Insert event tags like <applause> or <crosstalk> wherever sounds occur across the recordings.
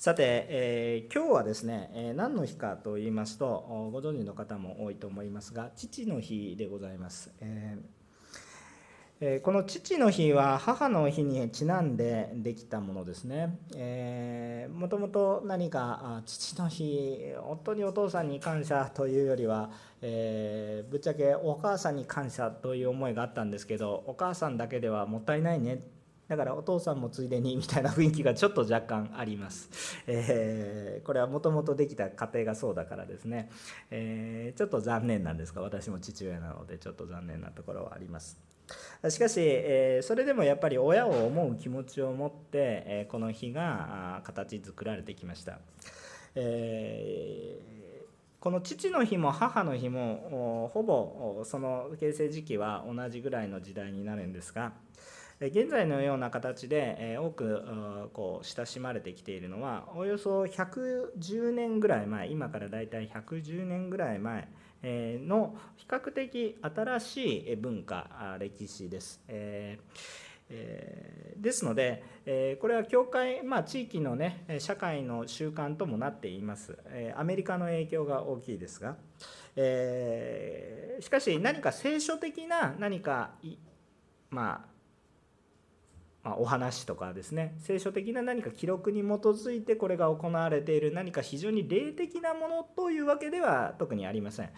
さて、えー、今日はですね、えー、何の日かと言いますとご存知の方も多いと思いますが父の日でございます、えー、この父の日は母の日にちなんでできたものですね、えもともと何か父の日本当にお父さんに感謝というよりは、えぶっちゃけお母さんに感謝という思いがあったんですけどお母さんだけではもったいないねだからお父さんもついでに <laughs> みたいな雰囲気がちょっと若干あります。えー、これはもともとできた家庭がそうだからですね、えー、ちょっと残念なんですが私も父親なのでちょっと残念なところはあります。しかし、えー、それでもやっぱり親を思う気持ちを持って、えこの日が形作られてきました。えこの父の日も母の日もほぼその形成時期は同じぐらいの時代になるんですが、現在のような形で多くこう親しまれてきているのはおよそ110年ぐらい前今からだいたい110年ぐらい前の比較的新しい文化歴史です。ですので、これは教会、まあ、地域の、ね、社会の習慣ともなっています、アメリカの影響が大きいですが、え、しかし何か聖書的な何か、まあ、まあ、お話とかですね。聖書的な何か記録に基づいてこれが行われている。何か非常に霊的なものというわけでは特にありません。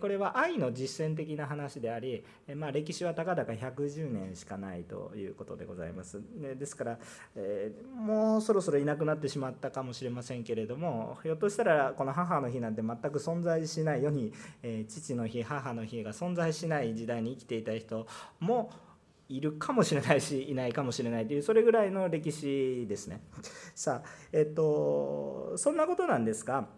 これは愛の実践的な話であり、まあ、歴史はたかだか110年しかないということでございます。ですから、えー、もうそろそろいなくなってしまったかもしれませんけれどもひょっとしたらこの母の日なんて全く存在しない世に、えー、父の日母の日が存在しない時代に生きていた人もいるかもしれないし <laughs> いないかもしれないというそれぐらいの歴史ですね。<laughs> さあえっとそんなことなんですが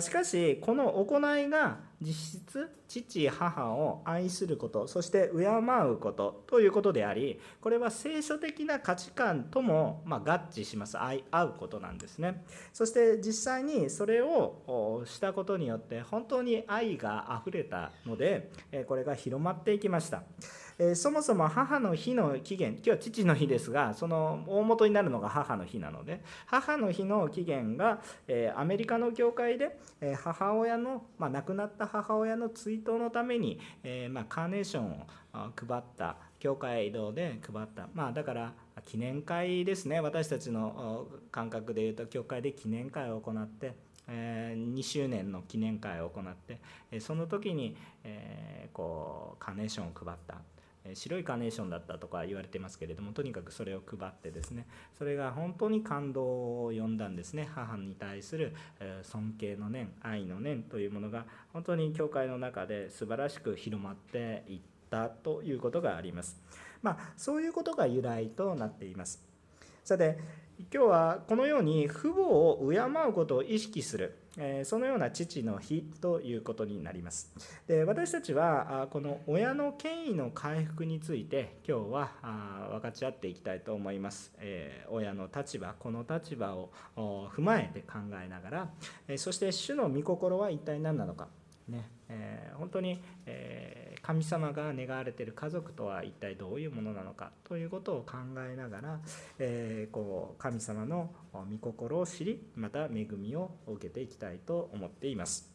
しかしこの行いが実質父母を愛することそして敬うことということでありこれは聖書的な価値観ともま合致します愛合うことなんですねそして実際にそれをしたことによって本当に愛があふれたのでこれが広まっていきました。えそもそも母の日の起源今日は父の日ですがその大元になるのが母の日なので母の日の起源が、えアメリカの教会で、え母親の、まあ、亡くなった母親の追悼のために、えまあ、カーネーションを配った教会堂で配った。まあだから記念会ですね。私たちの感覚でいうと教会で記念会を行って2周年の記念会を行ってその時にこうカーネーションを配った。白いカーネーションだったとか言われてますけれどもとにかくそれを配ってですねそれが本当に感動を呼んだんですね。母に対する尊敬の念愛の念というものが本当に教会の中で素晴らしく広まっていったということがあります。まあそういうことが由来となっています。さて今日はこのように父母を敬うことを意識するえそのような父の日ということになります。で私たちはこの親の権威の回復について今日は分かち合っていきたいと思います。え親の立場、この立場を踏まえて考えながら、えそして主の御心は一体何なのか。ねえ本当に、え神様が願われている家族とは一体どういうものなのかということを考えながら、えー、こう神様の御心を知りまた恵みを受けていきたいと思っています。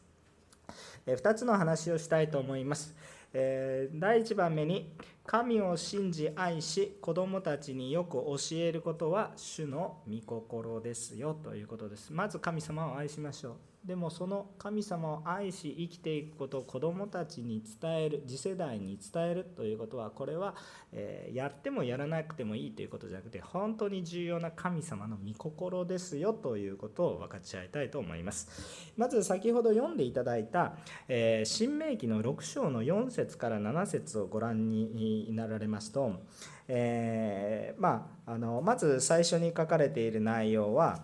え2つの話をしたいと思います。えー、第1番目に神を信じ愛し子供たちによく教えることは主の御心ですよということです。まず神様を愛しましょう。でもその神様を愛し生きていくことを子どもたちに伝える次世代に伝えるということはこれは、えやってもやらなくてもいいということじゃなくて本当に重要な神様の御心ですよということを分かち合いたいと思います。まず先ほど読んでいただいた、え新明記の6章の4節から7節をご覧になられますと、えー、まあ、あのまず最初に書かれている内容は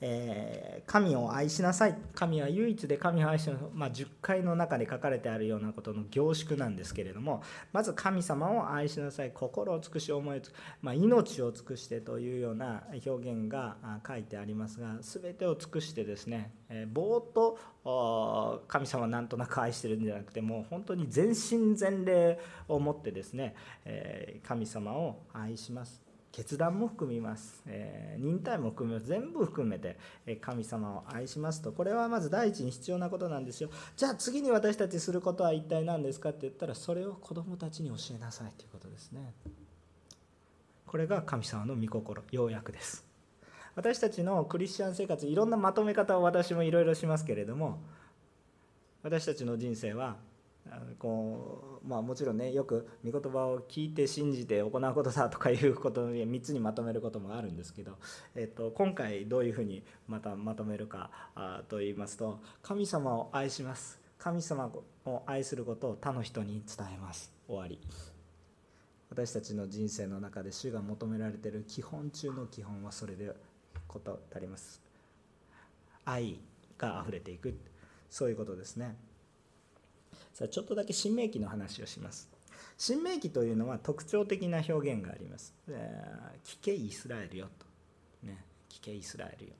えー、神を愛しなさい。神は唯一で神を愛しなさい、まあ、10回の中で書かれてあるようなことの凝縮なんですけれどもまず神様を愛しなさい。心を尽くし思いつく、まあ、命を尽くしてというような表現が書いてありますが全てを尽くしてですね、えー、ぼーっと神様なんとなく愛してるんじゃなくてもう本当に全身全霊を持ってですね、えー、神様を愛します。決断も含みます、えー、忍耐も含みます。全部含めて神様を愛しますと。これはまず第一に必要なことなんですよ。じゃあ次に私たちすることは一体何ですかって言ったらそれを子供たちに教えなさいということですね。これが神様の御心要約です。私たちのクリスチャン生活いろんなまとめ方を私もいろいろしますけれども私たちの人生はこうまあ、もちろんねよく御言葉を聞いて信じて行うことだとかいうことを3つにまとめることもあるんですけど、えっと、今回どういうふうにまたまとめるかあと言いますと神様を愛します。神様を愛することを他の人に伝えます。終わり。私たちの人生の中で主が求められている基本中の基本はそれでことあります。愛が溢れていく。そういうことですね。さあちょっとだけ新明記の話をします。新明記というのは特徴的な表現があります、聞けイスラエルよと、ね、聞けイスラエルよ。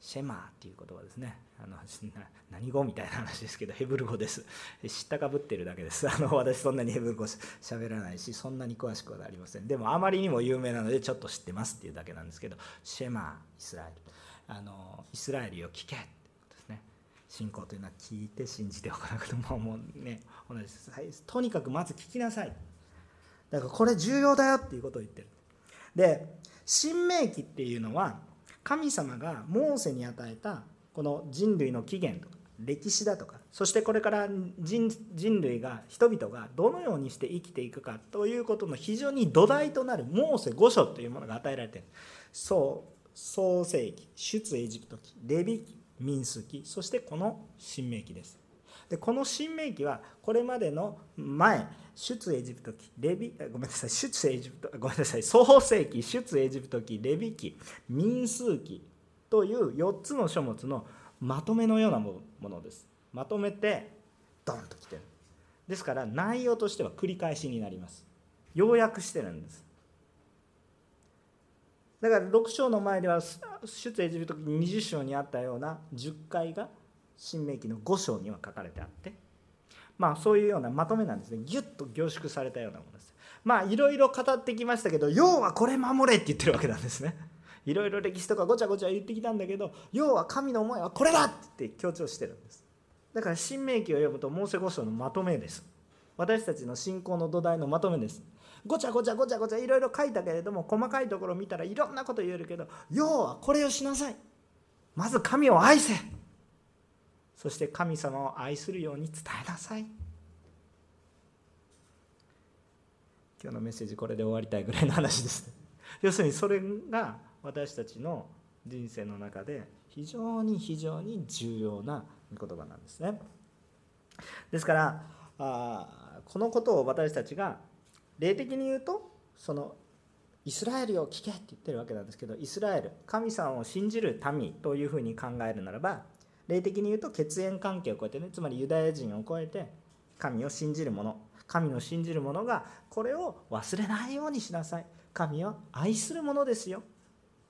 シェマーっていう言葉ですね。あの <laughs> 何語みたいな話ですけどヘブル語です。知ったかぶってるだけです。あの私そんなにヘブル語喋らないしそんなに詳しくはありません。でもあまりにも有名なのでちょっと知ってますっていうだけなんですけどシェマーイスラエル。あのイスラエルよ聞け。信仰というのは聞いて信じておかなくてももうね同じです。とにかくまず聞きなさい。だからこれ重要だよっていうことを言ってる。で新明記っていうのは神様がモーセに与えたこの人類の起源とか歴史だとかそしてこれから人類が人々がどのようにして生きていくかということの非常に土台となるモーセ5書というものが与えられている。そう創世記出エジプト記レビ記民数記そしてこの新明記です。でこの新明記はこれまでの前出エジプト記レビごめんなさい出エジプトごめんなさい創世記出エジプト記レビ記民数記という4つの書物のまとめのようなものです。まとめてドンときてる。ですから内容としては繰り返しになります。要約してるんです。だから6章の前では出エジプト記20章にあったような10回が新明記の5章には書かれてあってまあそういうようなまとめなんですね。ギュッと凝縮されたようなものです。まあいろいろ語ってきましたけど要はこれ守れって言ってるわけなんですね。いろいろ歴史とかごちゃごちゃ言ってきたんだけど要は神の思いはこれだって強調してるんです。だから新明記を読むとモーセ5章のまとめです。私たちの信仰の土台のまとめです。ごちゃごちゃごちゃごちゃいろいろ書いたけれども細かいところ見たらいろんなこと言えるけど要はこれをしなさい。まず神を愛せ。そして神様を愛するように伝えなさい。今日のメッセージこれで終わりたいぐらいの話です。<laughs> 要するにそれが私たちの人生の中で非常に非常に重要な言葉なんですね。ですからあこのことを私たちが霊的に言うとそのイスラエルを聞けって言ってるわけなんですけどイスラエル神様を信じる民というふうに考えるならば霊的に言うと血縁関係を超えてねつまりユダヤ人を超えて神を信じる者神を信じる者がこれを忘れないようにしなさい。神は愛するものですよ。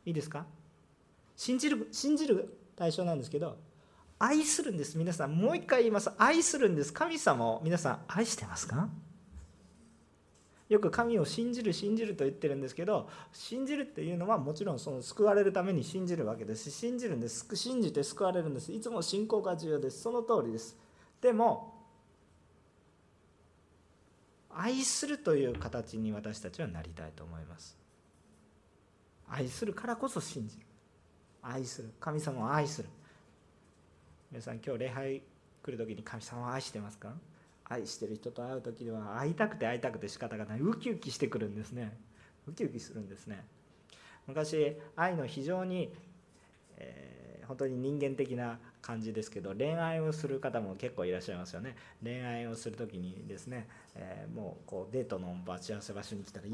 いいですか？信じる信じる対象なんですけど愛するんです。皆さんもう一回言います。愛するんです。神様を皆さん愛してますか？よく神を信じる信じると言ってるんですけど信じるっていうのはもちろんその救われるために信じるわけです。し信じるんです。信じて救われるんです。いつも信仰が重要です。その通りです。でも愛するという形に私たちはなりたいと思います。愛するからこそ信じる。愛する。神様を愛する。皆さん今日礼拝来る時に神様を愛してますか？愛してる人と会う時には会いたくて会いたくて仕方がない。ウキウキしてくるんですね。ウキウキするんですね。昔愛の非常に、えー、本当に人間的な感じですけど恋愛をする方も結構いらっしゃいますよね。恋愛をする時にですね、えー、もうこうデートの待ち合わせ場所に来たら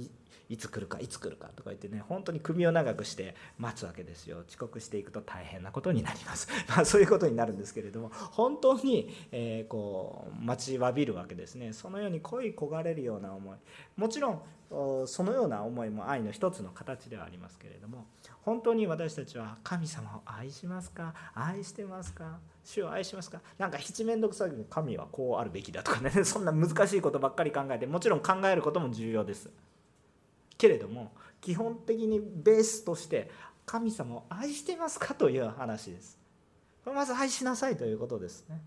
いつ来るかいつ来るかとか言ってね本当に首を長くして待つわけですよ。遅刻していくと大変なことになります。<laughs> まあそういうことになるんですけれども本当に、えー、こう待ちわびるわけですね。そのように恋焦がれるような思い。もちろんそのような思いも愛の一つの形ではありますけれども本当に私たちは神様を愛しますか？愛してますか？主を愛しますか？なんか七面倒くさい神はこうあるべきだとかね。<laughs> そんな難しいことばっかり考えてもちろん考えることも重要です。けれども基本的にベースとして神様を愛してますか？という話です。まず愛しなさいということですね。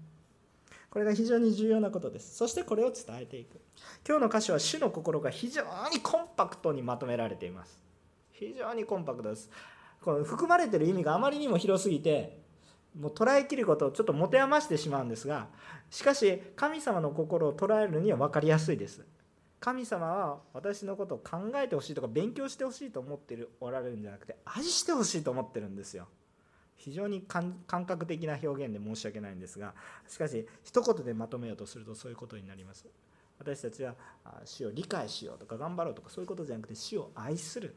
これが非常に重要なことです。そしてこれを伝えていく。今日の歌詞は主の心が非常にコンパクトにまとめられています。非常にコンパクトです。この含まれてる意味があまりにも広すぎてもう捉えきることをちょっと持て余してしまうんですがしかし神様の心を捉えるには分かりやすいです。神様は私のことを考えてほしいとか勉強してほしいと思っておられるんじゃなくて愛してほしいと思ってるんですよ。非常に感覚的な表現で申し訳ないんですがしかし一言でまとめようとするとそういうことになります。私たちは死を理解しようとか頑張ろうとかそういうことじゃなくて死を愛する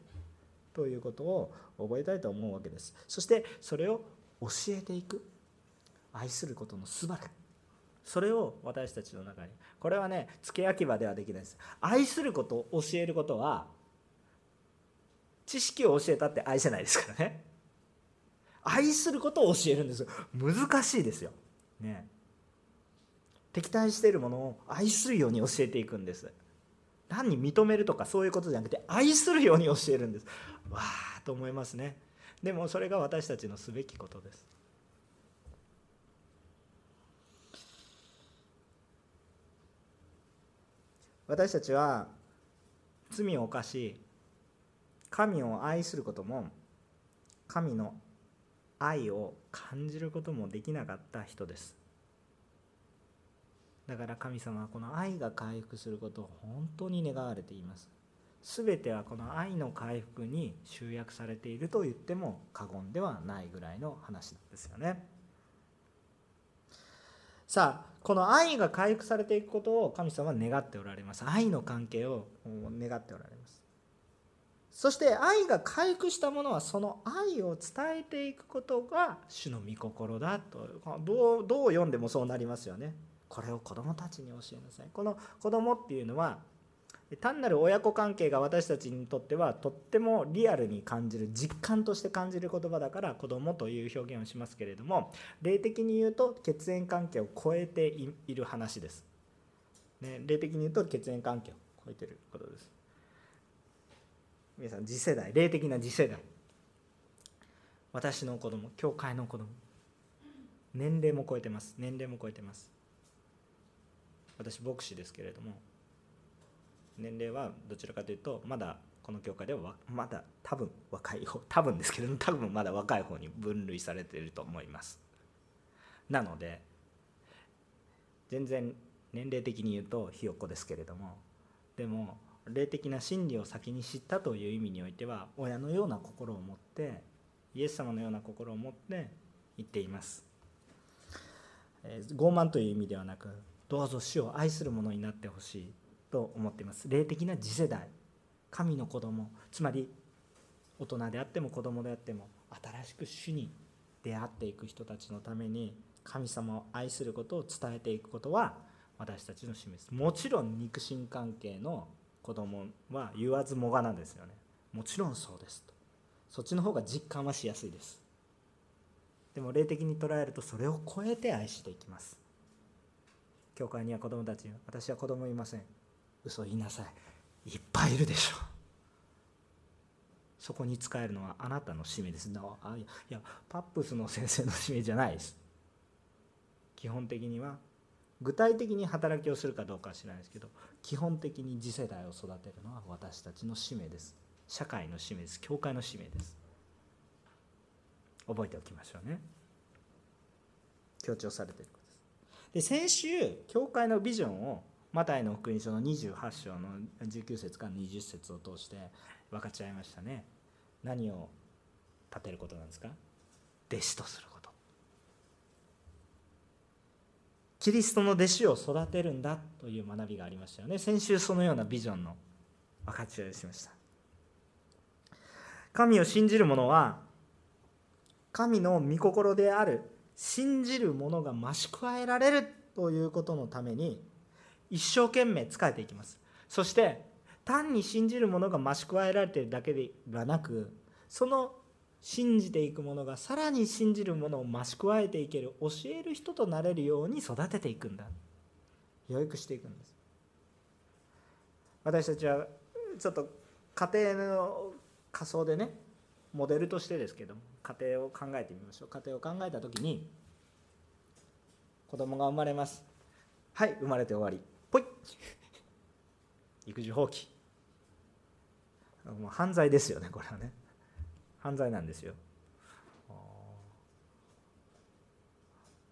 ということを覚えたいと思うわけです。そしてそれを教えていく。愛することの素晴ら。しそれを私たちの中に。これはね付け焼き場ではできないです。愛することを教えることは知識を教えたって愛せないですからね。愛することを教えるんです難しいですよ。ね。敵対しているものを愛するように教えていくんです。単に認めるとかそういうことじゃなくて愛するように教えるんです。わあと思いますね。でもそれが私たちのすべきことです。私たちは罪を犯し神を愛することも神の愛を感じることもできなかった人です。だから神様はこの愛が回復することを本当に願われています。全てはこの愛の回復に集約されていると言っても過言ではないぐらいの話なんですよね。さあこの愛が回復されていくことを神様は願っておられます。愛の関係を願っておられます。そして愛が回復したものはその愛を伝えていくことが主の御心だとどうどう読んでもそうなりますよね。これを子供たちに教えなさい。この子供っていうのは単なる親子関係が私たちにとってはとってもリアルに感じる実感として感じる言葉だから子供という表現をしますけれども霊的に言うと血縁関係を超えている話です、ね、霊的に言うと血縁関係を超えてることです。皆さん次世代霊的な次世代。私の子供教会の子供。年齢も超えてます。年齢も超えてます。私牧師ですけれども年齢はどちらかというとまだこの教会ではまだ多分若い方多分ですけれども多分まだ若い方に分類されていると思います。なので全然年齢的に言うとひよっこですけれどもでも霊的な真理を先に知ったという意味においては親のような心を持ってイエス様のような心を持って言っています、えー、傲慢という意味ではなくどうぞ死を愛する者になってほしいと思っています。霊的な次世代神の子供つまり大人であっても子供であっても新しく主に出会っていく人たちのために神様を愛することを伝えていくことは私たちの使命です。もちろん肉親関係の子供は言わずもがなですよね。もちろんそうですと。そっちの方が実感はしやすいです。でも霊的に捉えるとそれを超えて愛していきます。教会には子供たち私は子供いません。嘘言いなさい。いっぱいいるでしょう。そこに使えるのはあなたの使命です。あいやパップスの先生の使命じゃないです。基本的には具体的に働きをするかどうかは知らないですけど基本的に次世代を育てるのは私たちの使命です。社会の使命です。教会の使命です覚えておきましょうね。強調されていることです。で先週教会のビジョンをマタイの福音書の28章の19節から20節を通して分かち合いましたね。何を立てることなんですか？弟子とすることキリストの弟子を育てるんだという学びがありましたよね。先週そのようなビジョンの分かち合いをしました。神を信じる者は神の御心である信じる者が増し加えられるということのために一生懸命仕えていきます。そして単に信じる者が増し加えられているだけではなくその信じていく者がさらに信じる者を増し加えていける教える人となれるように育てていくんだ。養育していくんです。私たちはちょっと家庭の仮想でねモデルとしてですけども家庭を考えてみましょう。家庭を考えた時に子供が生まれます。はい生まれて終わり。ぽい育児放棄。もう犯罪ですよねこれはね。犯罪なんですよ。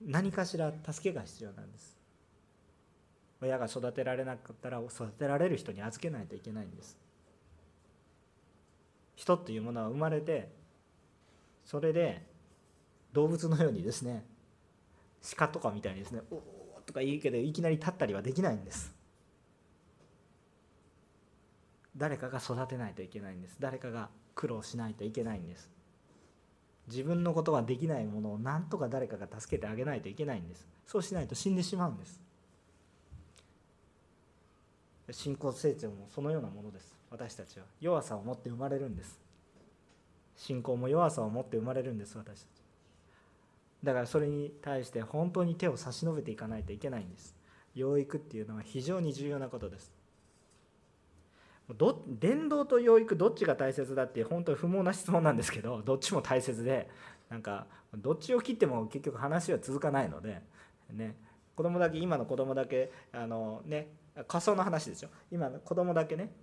何かしら助けが必要なんです。親が育てられなかったら育てられる人に預けないといけないんです。人っていうものは生まれてそれで動物のようにですね鹿とかみたいにですね「おお」とか言うけどいきなり立ったりはできないんです。誰かが育てないといけないんです。誰かが苦労しないといけないんです。自分のことができないものを何とか誰かが助けてあげないといけないんです。そうしないと死んでしまうんです。信仰成長もそのようなものです。私たちは。弱さを持って生まれるんです。信仰も弱さを持って生まれるんです。私たち。だからそれに対して本当に手を差し伸べていかないといけないんです。養育っていうのは非常に重要なことです。ど伝道と養育どっちが大切だって本当に不毛な質問なんですけど <laughs> どっちも大切でなんかどっちを切っても結局話は続かないのでね。子供だけ今の子供だけあのね仮想の話ですよ。今の子供だけね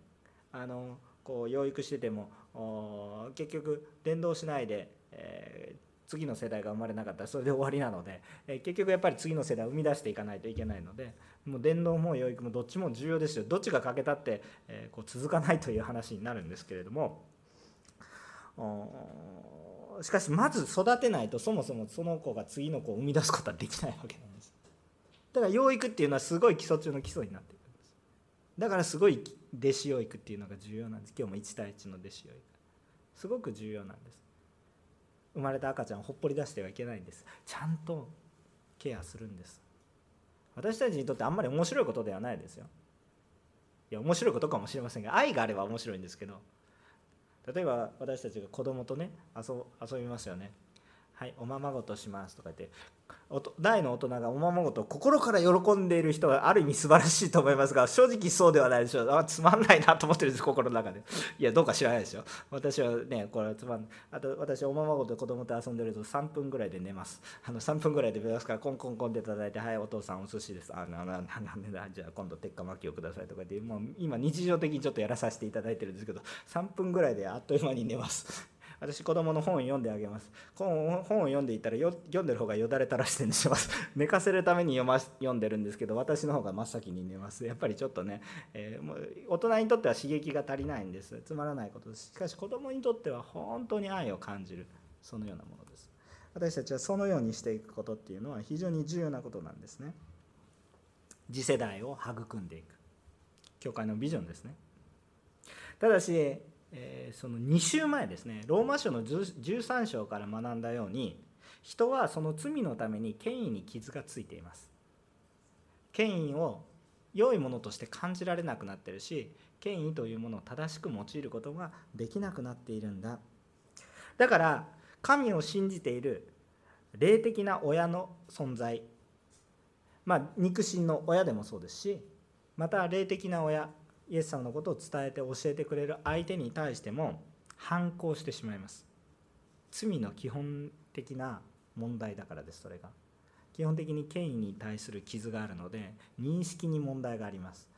あのこう養育してても結局伝道しないで、えー、次の世代が生まれなかったらそれで終わりなので、え、結局やっぱり次の世代を生み出していかないといけないのでもう伝道も養育もどっちも重要ですよ。どっちが欠けたって、え、こう続かないという話になるんですけれどもしかしまず育てないとそもそもその子が次の子を生み出すことはできないわけなんです。だから養育っていうのはすごい基礎中の基礎になっているんです。だからすごい弟子養育っていうのが重要なんです。今日も1対1の弟子養育。すごく重要なんです。生まれた赤ちゃんをほっぽり出してはいけないんです。ちゃんとケアするんです。私たちにとってあんまり面白いことではないですよ。いや面白いことかもしれませんが愛があれば面白いんですけど。例えば私たちが子供とね遊遊びますよね。はいおままごとしますとか言って大の大人がおままごと心から喜んでいる人はある意味素晴らしいと思いますが正直そうではないでしょう。あつまんないなと思ってるんです心の中で。いやどうか知らないですよ。私はねこれつまんあと私おままごと子供と遊んでると3分ぐらいで寝ます。あの3分ぐらいで寝ますからコンコンコンって叩いて「はいお父さんお寿司です」あなななんでだ。じゃあ今度鉄火巻きをくださいとかでもう今日常的にちょっとやらさせていただいてるんですけど3分ぐらいであっという間に寝ます。私子供の本を読んであげます。本を読んでいたら読んでる方がよだれ垂らして寝します。<laughs> 寝かせるために読ま読んでるんですけど私の方が真っ先に寝ます。やっぱりちょっとね、えー、もう大人にとっては刺激が足りないんです。つまらないことです。しかし子供にとっては本当に愛を感じる。そのようなものです。私たちはそのようにしていくことっていうのは非常に重要なことなんですね。次世代を育んでいく。教会のビジョンですね。ただしえー、その2週前ですね。ローマ書の13章から学んだように人はその罪のために権威に傷がついています。権威を良いものとして感じられなくなってるし権威というものを正しく用いることができなくなっているんだ。だから神を信じている霊的な親の存在。まあ肉親の親でもそうですしまた霊的な親イエス様のことを伝えて教えてくれる相手に対しても反抗してしまいます。罪の基本的な問題だからですそれが。基本的に権威に対する傷があるので認識に問題があります。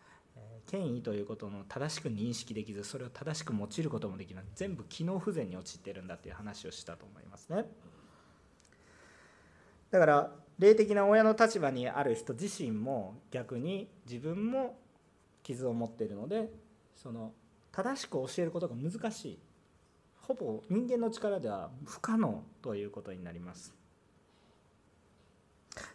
権威ということの正しく認識できずそれを正しく用いることもできない。全部機能不全に陥ってるんだという話をしたと思いますね。だから霊的な親の立場にある人自身も逆に自分も傷を持っているのでその正しく教えることが難しい。ほぼ人間の力では不可能ということになります。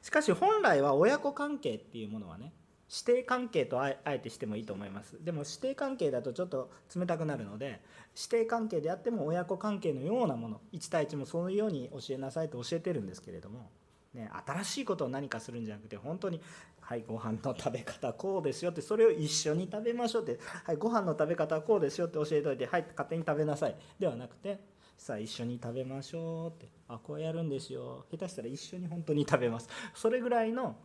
しかし本来は親子関係っていうものはね師弟関係とあえてしてもいいと思います。でも師弟関係だとちょっと冷たくなるので師弟関係であっても親子関係のようなもの1対1もそういうように教えなさいと教えてるんですけれども、ね、新しいことを何かするんじゃなくて本当にはいご飯の食べ方こうですよってそれを一緒に食べましょうってはいご飯の食べ方こうですよって教えといてはい勝手に食べなさいではなくてさあ一緒に食べましょうってあこうやるんですよ下手したら一緒に本当に食べますそれぐらいの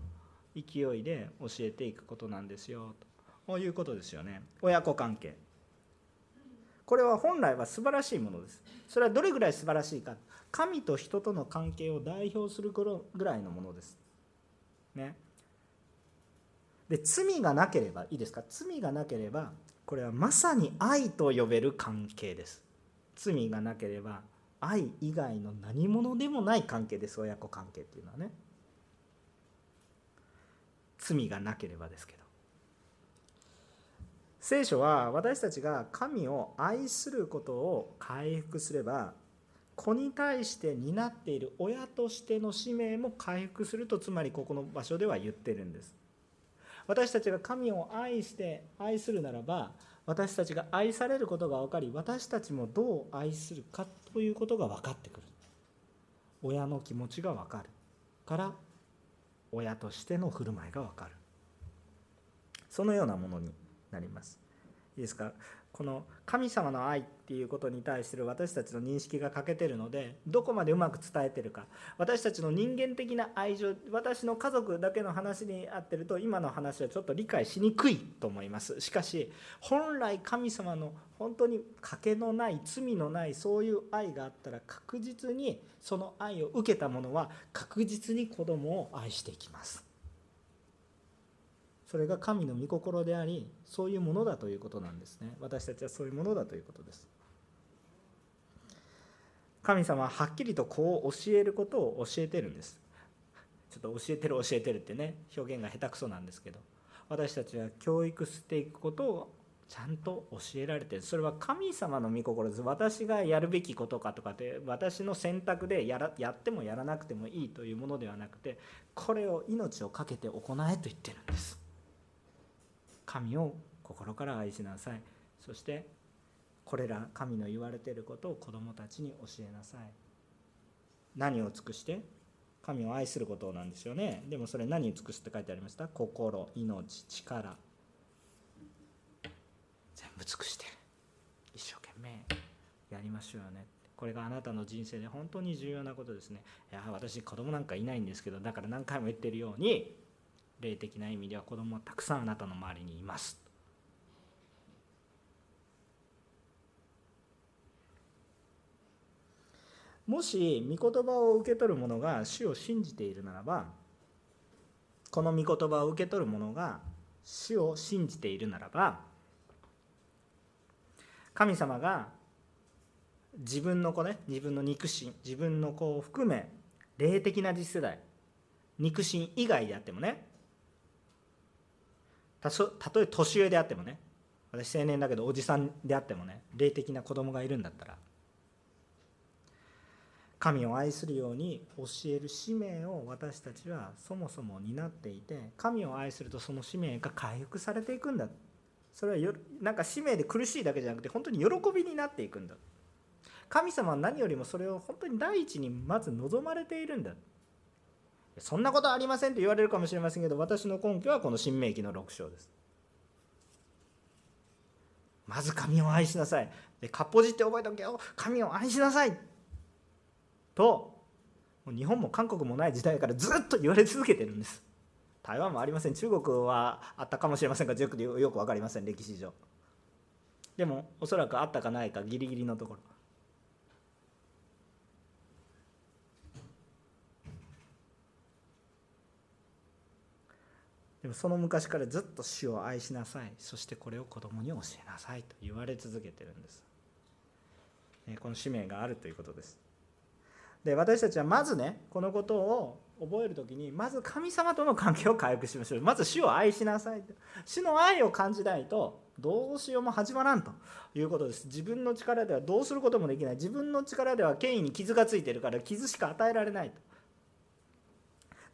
勢いで教えていくことなんですよと。いうことですよね。親子関係。これは本来は素晴らしいものです。それはどれぐらい素晴らしいか。神と人との関係を代表するぐらいのものです。ね。で罪がなければいいですか？罪がなければこれはまさに愛と呼べる関係です。罪がなければ愛以外の何者でもない関係です。親子関係っていうのはね。罪がなければですけど。聖書は私たちが神を愛することを回復すれば子に対して担っている親としての使命も回復するとつまりここの場所では言ってるんです。私たちが神を愛して愛するならば私たちが愛されることが分かり私たちもどう愛するかということが分かってくる。親の気持ちが分かる。から親としての振る舞いが分かる。そのようなものになります。いいですか？この神様の愛っていうことに対する私たちの認識が欠けてるのでどこまでうまく伝えてるか。私たちの人間的な愛情私の家族だけの話に合ってると今の話はちょっと理解しにくいと思います。しかし本来神様の本当に賭けのない罪のないそういう愛があったら確実にその愛を受けた者は確実に子供を愛していきます。それが神の御心でありそういうものだということなんですね。私たちはそういうものだということです。神様ははっきりとこう教えることを教えてるんです。ちょっと教えてる教えてるってね表現が下手くそなんですけど。私たちは教育していくことをちゃんと教えられてそれは神様の御心です。私がやるべきことかとかって私の選択でやらやってもやらなくてもいいというものではなくてこれを命を懸けて行えと言ってるんです。神を心から愛しなさい。そしてこれら神の言われていることを子供たちに教えなさい。何を尽くして？神を愛することなんですよね。でもそれ何に尽くすって書いてありました？心命力。全部尽くして一生懸命やりましょうよね。これがあなたの人生で本当に重要なことですね。いや私子供なんかいないんですけどだから何回も言ってるように霊的な意味では子供はたくさんあなたの周りにいます。もし御言葉を受け取る者が主を信じているならばこの御言葉を受け取る者が主を信じているならば神様が自分の子ね自分の肉親自分の子を含め霊的な次世代肉親以外であってもねたとえ年上であってもね私青年だけどおじさんであってもね霊的な子供がいるんだったら神を愛するように教える使命を私たちはそもそも担っていて神を愛するとその使命が回復されていくんだ。それはよなんか使命で苦しいだけじゃなくて本当に喜びになっていくんだ。神様は何よりもそれを本当に第一にまず望まれているんだ。そんなことありませんと言われるかもしれませんけど私の根拠はこの新明記の6章です。まず神を愛しなさい。でかっぽじって覚えておけよ。神を愛しなさい。と日本も韓国もない時代からずっと言われ続けてるんです。台湾もありません。中国はあったかもしれませんがよくよく分かりません。歴史上。でもおそらくあったかないかギリギリのところ。でもその昔からずっと死を愛しなさい。そしてこれを子供に教えなさいと言われ続けてるんです。この使命があるということです。で私たちはまずねこのことを覚える時にまず神様との関係を回復しましょう。まず主を愛しなさい主の愛を感じないとどうしようも始まらんと。いうことです。自分の力ではどうすることもできない。自分の力では権威に傷がついてるから傷しか与えられないと。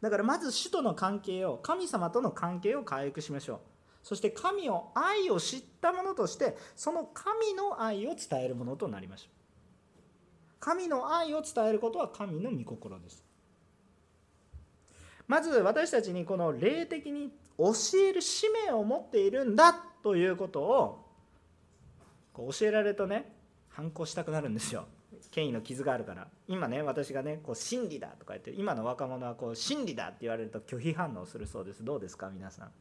だからまず主との関係を神様との関係を回復しましょう。そして神を愛を知ったものとしてその神の愛を伝えるものとなりましょう。神の愛を伝えることは神の御心です。まず私たちにこの霊的に教える使命を持っているんだということをこう教えられるとね反抗したくなるんですよ。権威の傷があるから。今ね私がねこう真理だとか言って今の若者はこう真理だって言われると拒否反応するそうです。どうですか皆さん。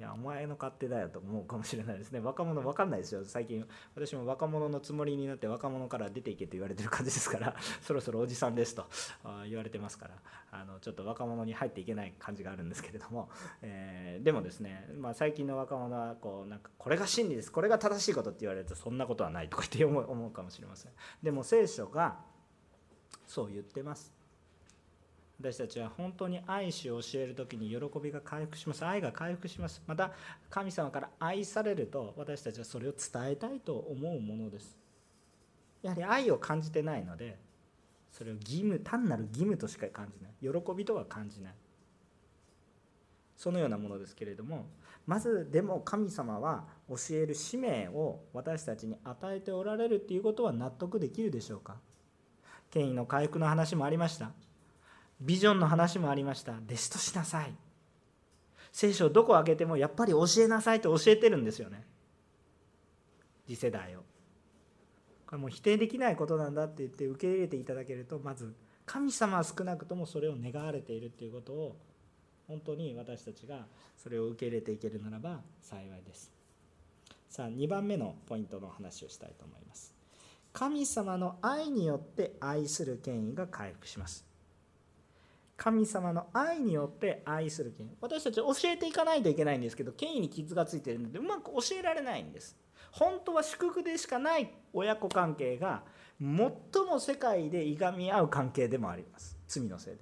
いやお前の勝手だよと思うかもしれないですね。若者分かんないですよ。最近私も若者のつもりになって若者から出ていけと言われてる感じですから <laughs> そろそろおじさんですと言われてますからあのちょっと若者に入っていけない感じがあるんですけれども、<laughs> えー、でもですね、まあ、最近の若者はこうなんかこれが真理です。これが正しいことって言われるとそんなことはないとかって思うかもしれません。でも聖書がそう言ってます。私たちは本当に愛しを教える時に喜びが回復します。愛が回復します。また神様から愛されると私たちはそれを伝えたいと思うものです。やはり愛を感じてないのでそれを義務単なる義務としか感じない。喜びとは感じない。そのようなものですけれどもまずでも神様は教える使命を私たちに与えておられるっていうことは納得できるでしょうか。権威の回復の話もありました。ビジョンの話もありました。弟子としなさい。聖書をどこ開けてもやっぱり教えなさいと教えてるんですよね。次世代を。これもう否定できないことなんだって言って受け入れていただけるとまず神様は少なくともそれを願われているっていうことを本当に私たちがそれを受け入れていけるならば幸いです。さあ2番目のポイントの話をしたいと思います。神様の愛によって愛する権威が回復します。神様の愛によって愛する権威私たち教えていかないといけないんですけど権威に傷がついているのでうまく教えられないんです。本当は祝福でしかない親子関係が最も世界でいがみ合う関係でもあります。罪のせいで。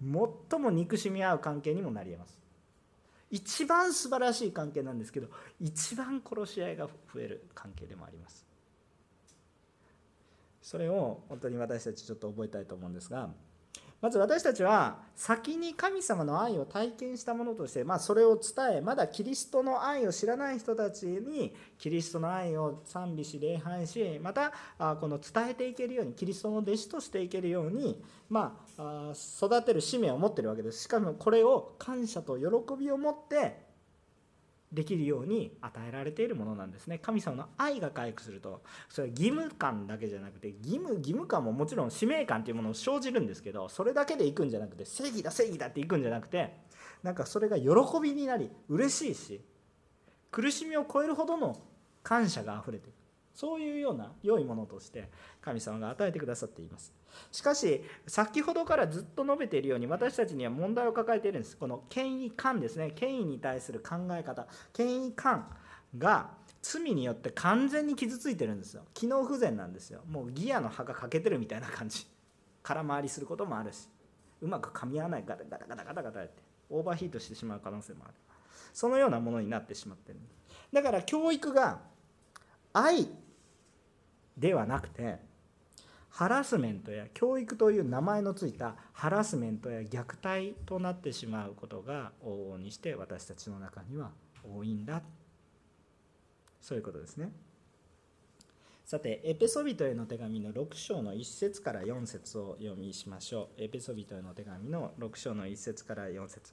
最も憎しみ合う関係にもなり得ます。一番素晴らしい関係なんですけど一番殺し合いが増える関係でもあります。それを本当に私たちちょっと覚えたいと思うんですがまず私たちは先に神様の愛を体験したものとして、まあ、それを伝えまだキリストの愛を知らない人たちにキリストの愛を賛美し礼拝しまたこの伝えていけるようにキリストの弟子としていけるように、まあ、育てる使命を持ってるわけです。しかもこれを感謝と喜びを持ってできるように与えられているものなんですね。神様の愛が回復するとそれは義務感だけじゃなくて義務義務感ももちろん使命感というものを生じるんですけどそれだけでいくんじゃなくて正義だ正義だっていくんじゃなくてなんかそれが喜びになり嬉しいし苦しみを超えるほどの感謝があふれていく。そういうような良いものとして神様が与えてくださっています。しかし先ほどからずっと述べているように私たちには問題を抱えているんです。この権威感ですね。権威に対する考え方。権威感が罪によって完全に傷ついてるんですよ。機能不全なんですよ。もうギアの刃が欠けてるみたいな感じ。空回りすることもあるし。うまく噛み合わないガタガタガタガタガタって。オーバーヒートしてしまう可能性もある。そのようなものになってしまってる。だから教育が愛ではなくてハラスメントや教育という名前のついたハラスメントや虐待となってしまうことが往々にして私たちの中には多いんだそういうことですね。さて、エペソビトへの手紙の6章の1節から4節を読みしましょう。エペソビトへの手紙の6章の1節から4節、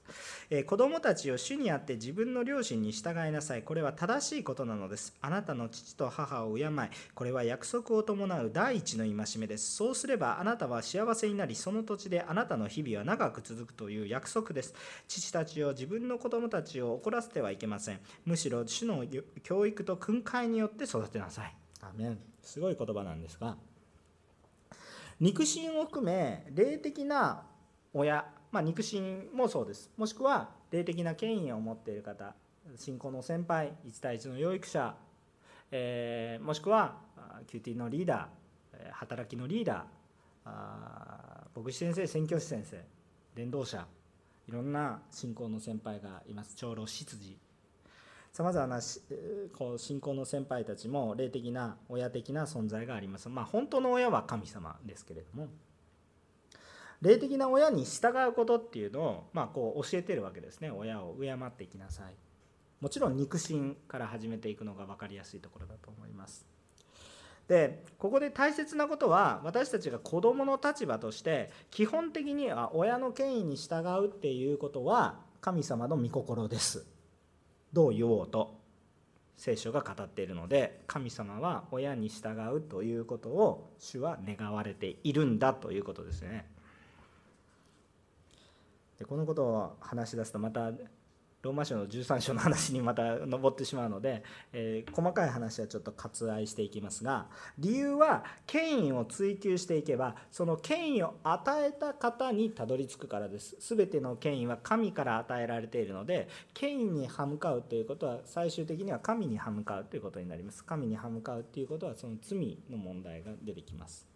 えー、子供たちを主にあって自分の両親に従いなさい。これは正しいことなのです。あなたの父と母を敬い、これは約束を伴う第一の戒めです。そうすればあなたは幸せになり、その土地であなたの日々は長く続くという約束です。父たちを自分の子供たちを怒らせてはいけません。むしろ主の教育と訓戒によって育てなさい。アメン。すごい言葉なんですが。肉親を含め霊的な親、まあ、肉親もそうです。もしくは霊的な権威を持っている方。信仰の先輩1対1の養育者、えー、もしくは QT のリーダー。働きのリーダー牧師先生宣教師先生。伝道者。いろんな信仰の先輩がいます。長老執事。さまざまなこう信仰の先輩たちも霊的な親的な存在があります。まあ、本当の親は神様ですけれども。霊的な親に従うことっていうのを、まあ、こう教えてるわけですね。親を敬っていきなさい。もちろん肉親から始めていくのが分かりやすいところだと思います。でここで大切なことは私たちが子どもの立場として基本的には親の権威に従うっていうことは神様の御心です。どう言おうと聖書が語っているので神様は親に従うということを主は願われているんだということですね。でこのことを話し出すとまたローマ書の13章の話にまた上ってしまうので、えー、細かい話はちょっと割愛していきますが理由は権威を追求していけばその権威を与えた方にたどり着くからです。全ての権威は神から与えられているので権威に歯向かうということは最終的には神に歯向かうということになります。神に歯向かうということはその罪の問題が出てきます。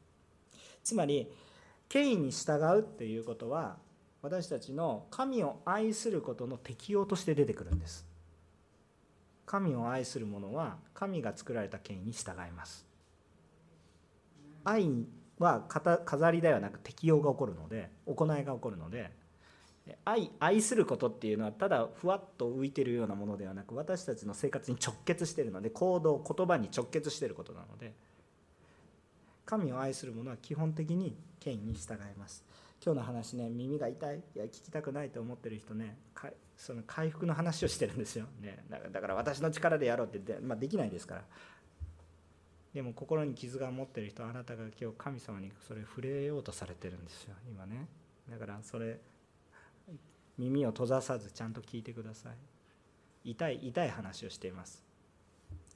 つまり権威に従うっていうことは私たちの神を愛することの適用として出てくるんです。神を愛する者は神が作られた権威に従います。愛は飾りではなく適用が起こるので行いが起こるので愛愛することっていうのはただふわっと浮いてるようなものではなく私たちの生活に直結しているので行動言葉に直結していることなので神を愛する者は基本的に権威に従います。今日の話ね耳が痛いいや聞きたくないと思ってる人ねその回復の話をしてるんですよ、ね、だから私の力でやろうってで,、まあ、できないですから。でも心に傷が持ってる人あなたが今日神様にそれ触れようとされてるんですよ今ね。だからそれ耳を閉ざさずちゃんと聞いてください。痛い痛い話をしています。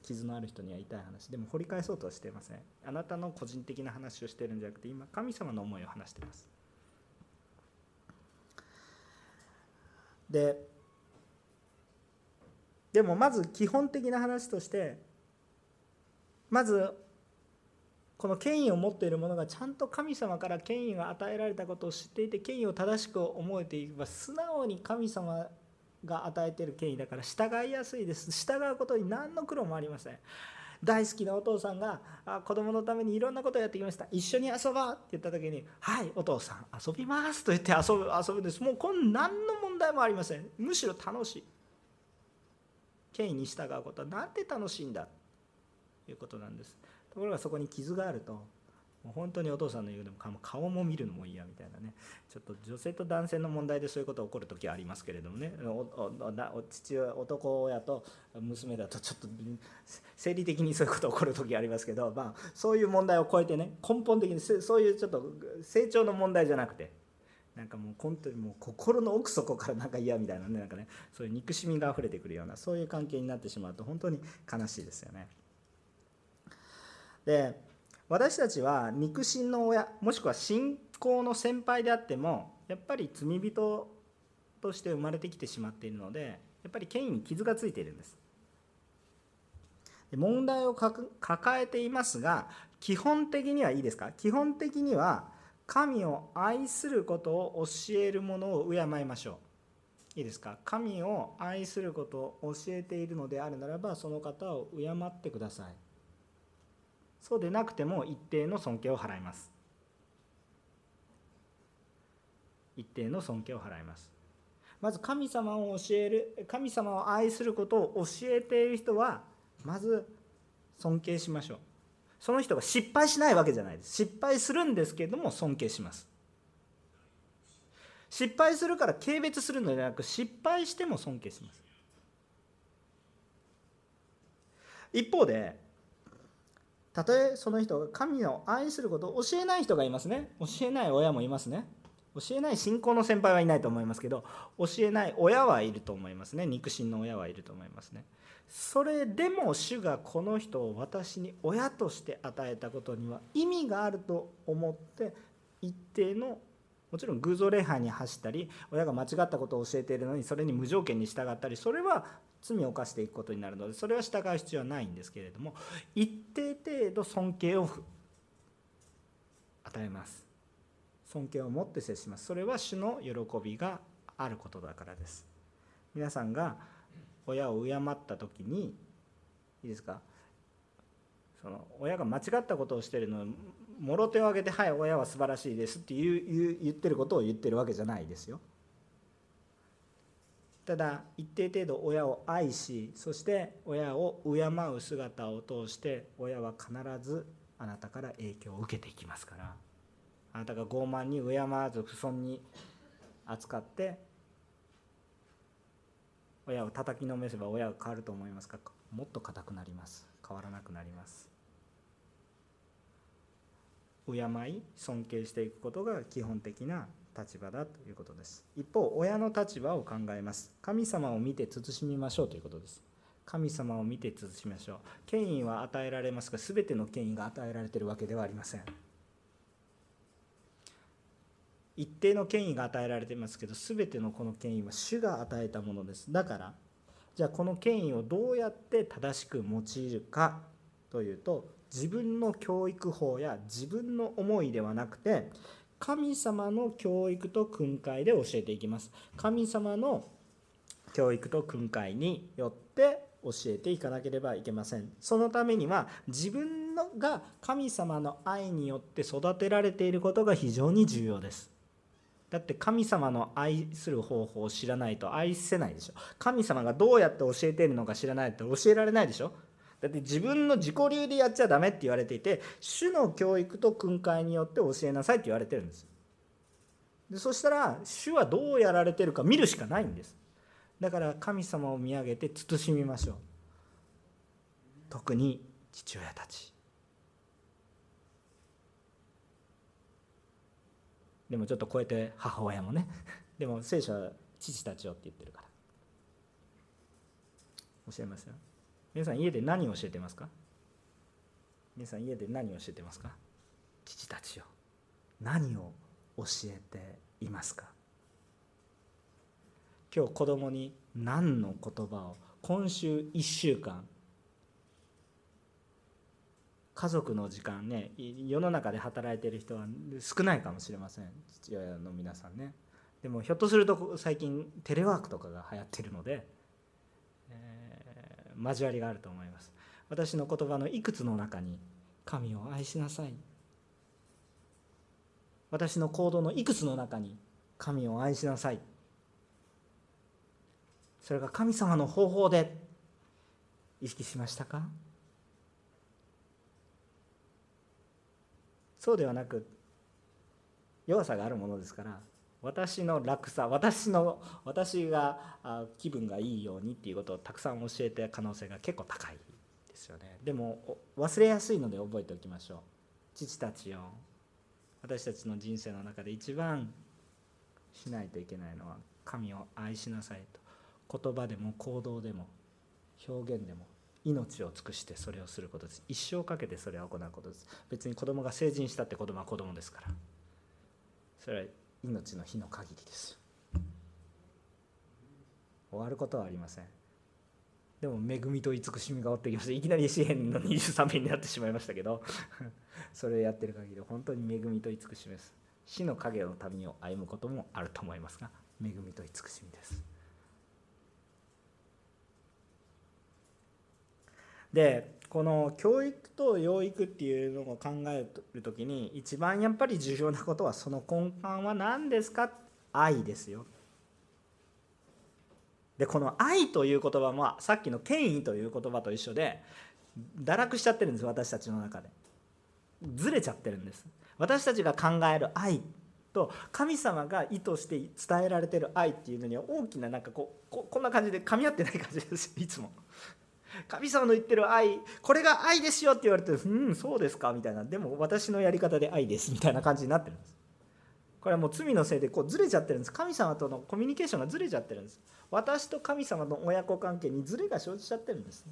傷のある人には痛い話。でも掘り返そうとはしていません。あなたの個人的な話をしてるんじゃなくて今神様の思いを話してます。ででもまず基本的な話としてまずこの権威を持っている者がちゃんと神様から権威が与えられたことを知っていて権威を正しく思えていけば素直に神様が与えている権威だから従いやすいです。従うことに何の苦労もありません。大好きなお父さんが子供のためにいろんなことをやってきました。一緒に遊ぼうって言った時に「はいお父さん遊びます」と言って遊ぶ遊ぶんです。もうこん何の題もありません。むしろ楽しい。権威に従うこと。はなんで楽しいんだ。ということなんです。ところがそこに傷があるともう本当にお父さんの言うでも顔も見るのも嫌みたいなね。ちょっと女性と男性の問題でそういうことが起こる時はありますけれどもね。お父親男親と娘だとちょっと生理的にそういうことが起こる時ありますけど、まあ、そういう問題を超えてね根本的にそういうちょっと成長の問題じゃなくてなんかもう本当にもう心の奥底からなんか嫌みたいなねなんかねそういう憎しみが溢れてくるようなそういう関係になってしまうと本当に悲しいですよね。で私たちは肉親の親もしくは信仰の先輩であってもやっぱり罪人として生まれてきてしまっているのでやっぱり権威に傷がついているんですで問題を抱えていますが基本的にはいいですか？基本的には神を愛することを教えるものを敬いましょう。いいですか？神を愛することを教えているのであるならばその方を敬ってください。そうでなくても一定の尊敬を払います。一定の尊敬を払います。まず神様を教える神様を愛することを教えている人はまず尊敬しましょう。その人が失敗しないわけじゃないです。失敗するんですけれども尊敬します。失敗するから軽蔑するのではなく失敗しても尊敬します。一方でたとえその人が神を愛することを教えない人がいますね。教えない親もいますね。教えない信仰の先輩はいないと思いますけど教えない親はいると思いますね。肉親の親はいると思いますね。それでも主がこの人を私に親として与えたことには意味があると思って一定のもちろん偶像礼拝に走ったり親が間違ったことを教えているのにそれに無条件に従ったりそれは罪を犯していくことになるのでそれは従う必要はないんです。けれども一定程度尊敬を与えます。尊敬を持って接します。それは主の喜びがあることだからです。皆さんが親を敬った時にいいですか？その親が間違ったことをしてるのもろ手を挙げて「はい親は素晴らしいです」って言う言ってることを言ってるわけじゃないですよ。ただ一定程度親を愛しそして親を敬う姿を通して親は必ずあなたから影響を受けていきますからあなたが傲慢に敬わず不尊に扱って親を叩きのめせば親が変わると思いますか？もっと硬くなります。変わらなくなります。敬い尊敬していくことが基本的な立場だということです。一方親の立場を考えます。神様を見て慎みましょうということです。神様を見て慎みましょう。権威は与えられますが全ての権威が与えられているわけではありません。一定の権威が与えられていますけど全てのこの権威は主が与えたものです。だからじゃあこの権威をどうやって正しく用いるかというと自分の教育法や自分の思いではなくて神様の教育と訓戒で教えていきます。神様の教育と訓戒によって教えていかなければいけません。そのためには自分のが神様の愛によって育てられていることが非常に重要です。だって神様の愛する方法を知らないと愛せないでしょ。神様がどうやって教えているのか知らないと教えられないでしょ。だって自分の自己流でやっちゃダメって言われていて主の教育と訓戒によって教えなさいって言われてるんです。でそしたら主はどうやられてるか見るしかないんです。だから神様を見上げて慎みましょう。特に父親たち。でもちょっと超えて母親もね。<laughs> でも聖書は父たちよって言ってるから。教えますよ皆さん家で何を教えてますか？皆さん家で何を教えてますか？父たちよ。何を教えていますか？今日子供に何の言葉を？今週1週間家族の時間ね世の中で働いてる人は少ないかもしれません。父親の皆さんね。でもひょっとすると最近テレワークとかが流行ってるので、えー、交わりがあると思います。私の言葉のいくつの中に神を愛しなさい。私の行動のいくつの中に神を愛しなさい。それが神様の方法で意識しましたか？そうではなく弱さがあるものですから私の楽さ私の私が気分がいいようにっていうことをたくさん教えて可能性が結構高いですよね。でも忘れやすいので覚えておきましょう。父たちよ私たちの人生の中で一番しないといけないのは神を愛しなさいと。言葉でも行動でも表現でも命を尽くしてそれをすることです。一生かけてそれを行うことです。別に子供が成人したって子供は子供ですから。それは命の日の限りです。終わることはありません。でも恵みと慈しみが追ってきました。いきなり詩篇の23編になってしまいましたけど。それをやってる限り本当に恵みと慈しみです。死の影の旅を歩むこともあると思いますが恵みと慈しみです。でこの教育と養育っていうのを考える時に一番やっぱり重要なことはその根幹は何ですか？愛ですよ。でこの愛という言葉もさっきの権威という言葉と一緒で堕落しちゃってるんです私たちの中で。ずれちゃってるんです。私たちが考える愛と神様が意図して伝えられてる愛っていうのには大きななんかこうこんな感じで噛み合ってない感じですいつも。神様の言ってる愛これが愛ですよって言われてうんそうですかみたいな。でも私のやり方で愛ですみたいな感じになってるんです。これはもう罪のせいでこうずれちゃってるんです。神様とのコミュニケーションがずれちゃってるんです。私と神様の親子関係にずれが生じちゃってるんです。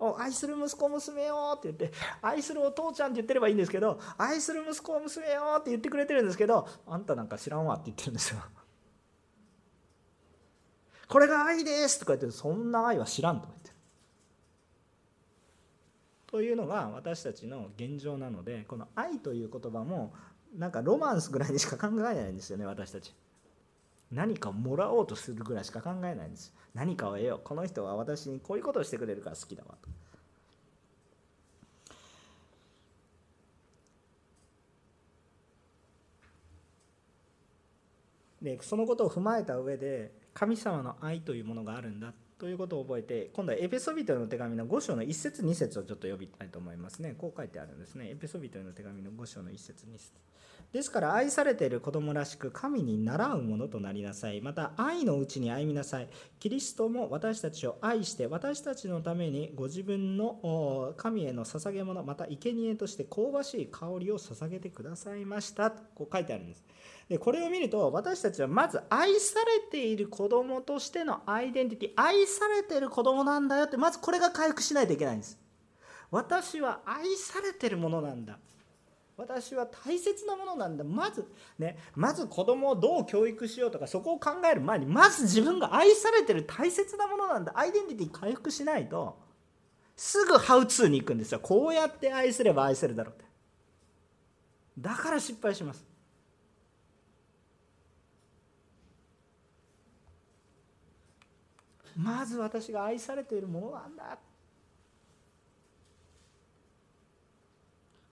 お愛する息子娘よって言って愛するお父ちゃんって言ってればいいんですけど愛する息子娘よって言ってくれてるんですけどあんたなんか知らんわって言ってるんですよ。これが愛ですとか言ってそんな愛は知らんとか言ってる。というのが私たちの現状なのでこの愛という言葉もなんかロマンスぐらいにしか考えないんですよね私たち。何かをもらおうとするぐらいしか考えないんです何かを得ようこの人は私にこういうことをしてくれるから好きだわとでそのことを踏まえた上で神様の愛というものがあるんだということを覚えて今度はエペソビトへの手紙の5章の1節2節をちょっと読みたいと思いますねこう書いてあるんですねエペソビトへの手紙の5章の1節2節ですから愛されている子供らしく神に倣うものとなりなさい。また愛のうちに歩みなさい。キリストも私たちを愛して私たちのためにご自分の神への捧げ物、また生贄として香ばしい香りを捧げてくださいましたと。こう書いてあるんです。でこれを見ると私たちはまず愛されている子供としてのアイデンティティ愛されている子供なんだよってまずこれが回復しないといけないんです。私は愛されてるものなんだ。私は大切なものなんだ。まずねまず子供をどう教育しようとかそこを考える前にまず自分が愛されてる大切なものなんだ。アイデンティティ回復しないとすぐハウツーに行くんですよ。こうやって愛すれば愛せるだろうって。だから失敗します。まず私が愛されているものなんだ？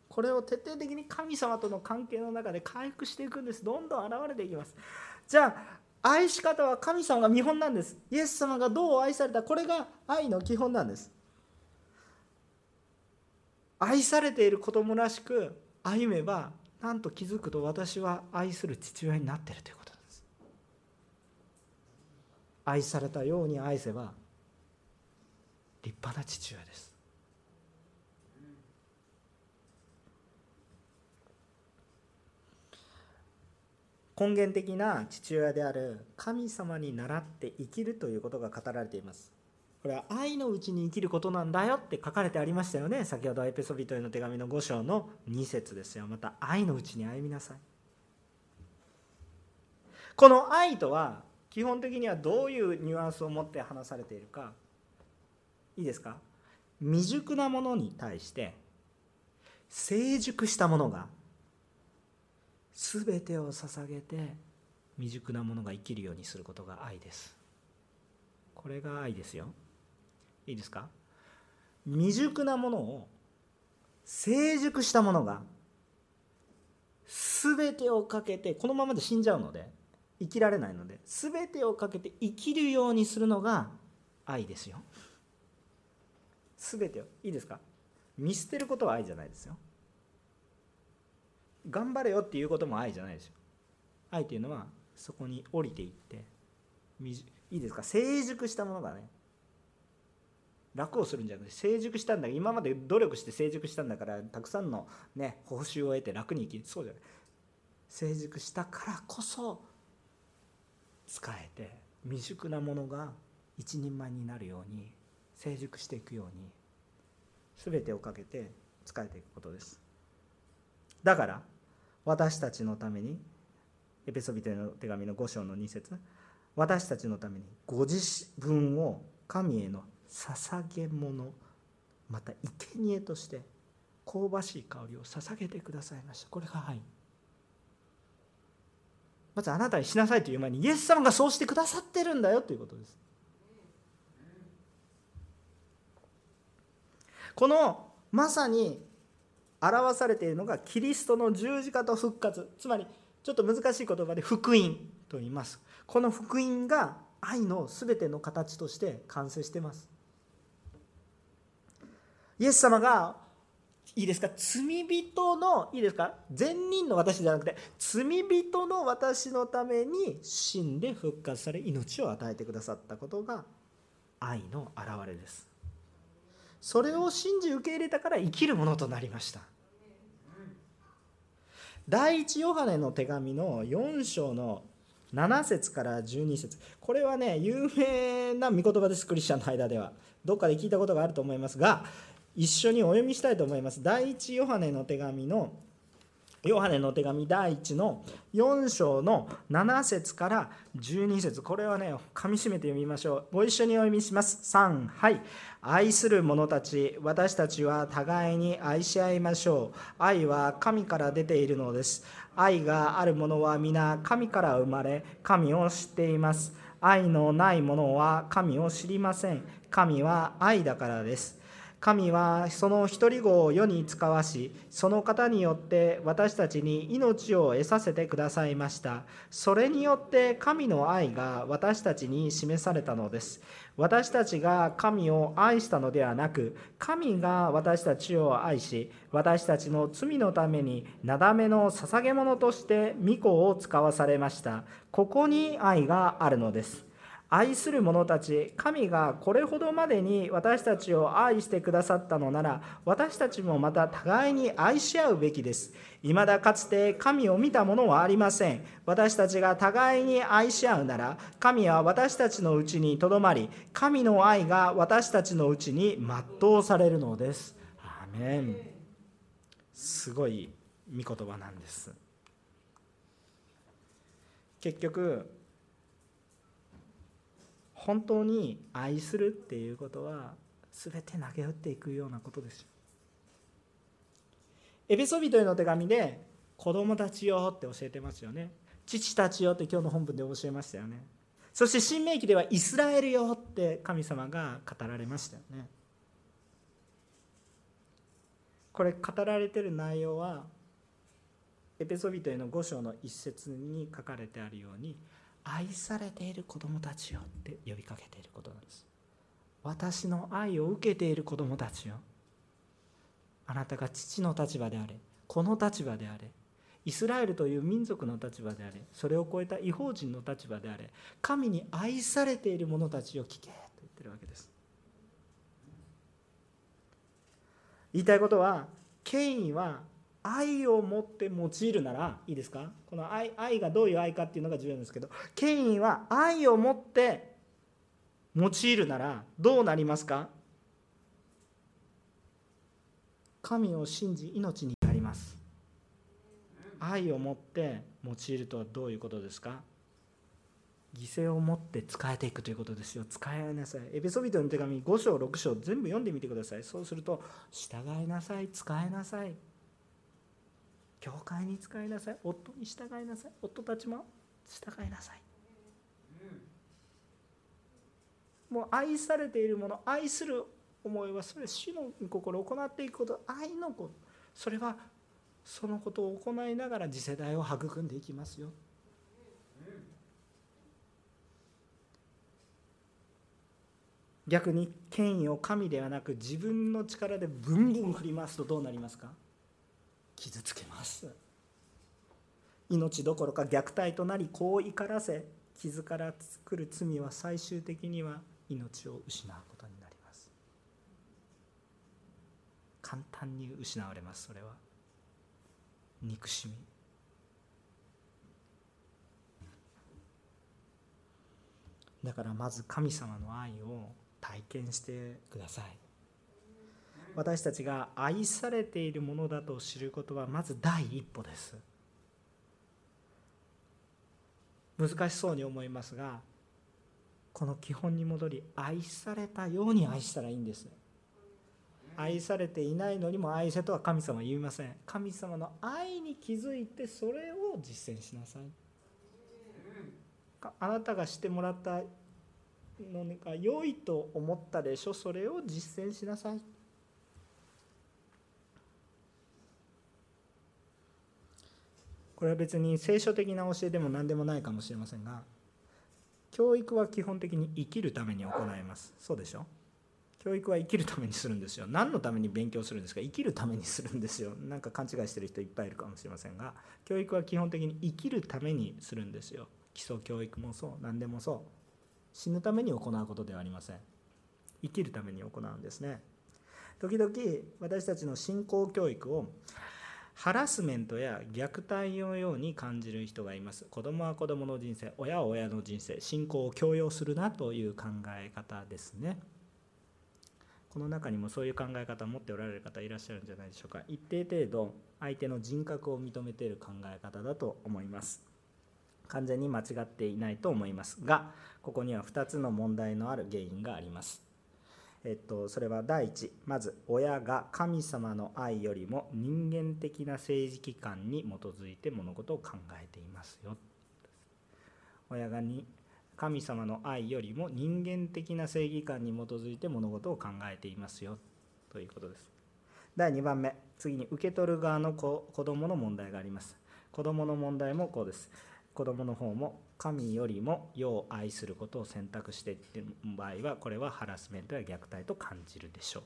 これを徹底的に神様との関係の中で回復していくんです。どんどん現れていきます。じゃあ愛し方は神様が見本なんです。イエス様がどう愛された？これが愛の基本なんです。愛されている子供らしく歩めばなんと気づくと私は愛する父親になっているということ。愛されたように愛せば立派な父親です。根源的な父親である神様に倣って生きるということが語られています。これは愛のうちに生きることなんだよって書かれてありましたよね。先ほどエペソビトへの手紙の5章の2節ですよ。また愛のうちに歩みなさい。この愛とは基本的にはどういうニュアンスを持って話されているかいいですか？未熟なものに対して成熟したものが全てを捧げて未熟なものが生きるようにすることが愛です。これが愛ですよ。いいですか？未熟なものを成熟したものが全てをかけてこのままで死んじゃうので生きられないので全てをかけて生きるようにするのが愛ですよ。全てを。いいですか？見捨てることは愛じゃないですよ。頑張れよっていうことも愛じゃないですよ。愛っていうのはそこに降りていっていいですか？成熟したものがね楽をするんじゃなくて成熟したんだ今まで努力して成熟したんだからたくさんのね報酬を得て楽に生きる。そうじゃない。成熟したからこそ使えて未熟なものが一人前になるように成熟していくように全てをかけて使えていくことです。だから私たちのためにエペソビテの手紙の5章の2節私たちのためにご自分を神への捧げ物また生贄として香ばしい香りを捧げてくださいました。これが愛まずあなたにしなさいという前にイエス様がそうしてくださってるんだよということです。このまさに表されているのがキリストの十字架と復活。つまりちょっと難しい言葉で福音と言います。この福音が愛の全ての形として完成しています。イエス様がいいですか？罪人のいいですか？善人の私じゃなくて罪人の私のために死んで復活され命を与えてくださったことが愛の表れです。それを信じ受け入れたから生きるものとなりました。第一ヨハネの手紙の4章の7節から12節。これはね有名な御言葉ですクリスチャンの間では。どっかで聞いたことがあると思いますが一緒にお読みしたいと思います。第一ヨハネの手紙のヨハネの手紙第1の4章の7節から12節。これはねかみしめて読みましょう。ご一緒にお読みします。3はい。愛する者たち私たちは互いに愛し合いましょう。愛は神から出ているのです。愛がある者は皆神から生まれ神を知っています。愛のない者は神を知りません。神は愛だからです。神はその一人子を世に使わしその方によって私たちに命を得させてくださいました。それによって神の愛が私たちに示されたのです。私たちが神を愛したのではなく神が私たちを愛し私たちの罪のためになだめの捧げ物として御子を使わされました。ここに愛があるのです。愛する者たち神がこれほどまでに私たちを愛してくださったのなら私たちもまた互いに愛し合うべきです。未だかつて神を見たものはありません。私たちが互いに愛し合うなら神は私たちのうちにとどまり神の愛が私たちのうちに全うされるのです。アメン。すごい御言葉なんです。結局本当に愛するっていうことは全て投げ打っていくようなことですエペソビトへの手紙で子供たちよって教えてますよね。父たちよって今日の本文で教えましたよね。そして新明記ではイスラエルよって神様が語られましたよね。これ語られてる内容はエペソビトへの5章の一節に書かれてあるように愛されている子供たちよって呼びかけていることなんです。私の愛を受けている子供たちよ。あなたが父の立場であれこの立場であれイスラエルという民族の立場であれそれを超えた違法人の立場であれ神に愛されている者たちを聞けと言ってるわけです。言いたいことは権威は愛を持って用いるならいいですか？この愛愛がどういう愛かっていうのが重要ですけど権威は愛を持って用いるならどうなりますか？神を信じ命になります。愛を持って用いるとはどういうことですか？犠牲を持って使えていくということですよ。使いなさい。エペソビトの手紙5章6章全部読んでみてください。そうすると従いなさい使いなさい。教会に使いなさい。夫に従いなさい。夫たちも従いなさい。もう愛されているもの愛する思いはそれ主の心を行っていくこと。愛のこと。それはそのことを行いながら次世代を育んでいきますよ。逆に権威を神ではなく自分の力でブンブン振り回すとどうなりますか？傷つけます。命どころか虐待となり子を怒らせ傷から作る罪は最終的には命を失うことになります。簡単に失われますそれは。憎しみ。だからまず神様の愛を体験してください。私たちが愛されているものだと知ることはまず第一歩です。難しそうに思いますがこの基本に戻り愛されたように愛したらいいんです愛されていないのにも愛せとは神様は言いません。神様の愛に気づいてそれを実践しなさい。あなたがしてもらったのが良いと思ったでしょ。それを実践しなさい。これは別に聖書的な教えでも何でもないかもしれませんが教育は基本的に生きるために行います。そうでしょ？教育は生きるためにするんですよ。何のために勉強するんですか？生きるためにするんですよ。なんか勘違いしてる人いっぱいいるかもしれませんが教育は基本的に生きるためにするんですよ。基礎教育もそう。何でもそう。死ぬために行うことではありません。生きるために行うんですね。時々私たちの信仰教育をハラスメントや虐待のように感じる人がいます。子供は子供の人生親は親の人生信仰を強要するなという考え方ですね。この中にもそういう考え方を持っておられる方いらっしゃるんじゃないでしょうか。一定程度相手の人格を認めている考え方だと思います。完全に間違っていないと思いますがここには2つの問題のある原因があります。えっと、それは第一。まず親が神様の愛よりも人間的な政治機関に基づいて物事を考えていますよ。親がに神様の愛よりも人間的な正義感に基づいて物事を考えていますよ。ということです。第2番目。次に受け取る側の子子供の問題があります。子供の問題もこうです。子供の方も神よりも世を愛することを選択している場合はこれはハラスメントや虐待と感じるでしょう。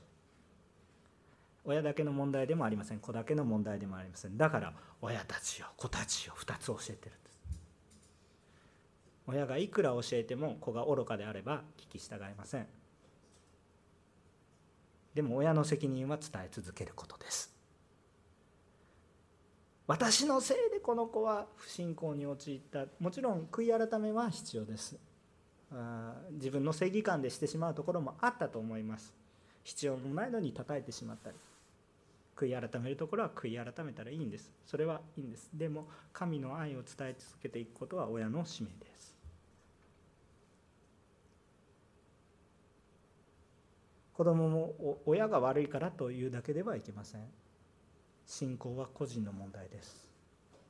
親だけの問題でもありません。子だけの問題でもありません。だから親たちよ子たちよ2つ教えてるんです。親がいくら教えても子が愚かであれば聞き従いません。でも親の責任は伝え続けることです。私のせいでこの子は不信仰に陥った。もちろん悔い改めは必要です。あ自分の正義感でしてしまうところもあったと思います。必要のないのに叩いてしまったり。悔い改めるところは悔い改めたらいいんです。それはいいんです。でも神の愛を伝え続けていくことは親の使命です。子供も親が悪いからというだけではいけません。信仰は個人の問題です。